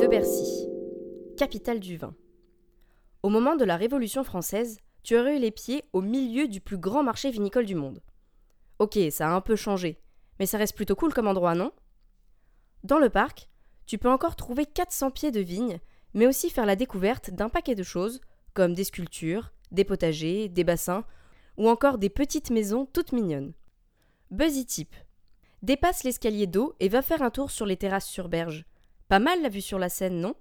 de Bercy, capitale du vin. Au moment de la Révolution française, tu aurais eu les pieds au milieu du plus grand marché vinicole du monde. Ok, ça a un peu changé, mais ça reste plutôt cool comme endroit, non? Dans le parc, tu peux encore trouver 400 pieds de vignes, mais aussi faire la découverte d'un paquet de choses, comme des sculptures, des potagers, des bassins, ou encore des petites maisons toutes mignonnes. Buzzy Tip. Dépasse l'escalier d'eau et va faire un tour sur les terrasses sur berge. Pas mal la vue sur la Seine, non?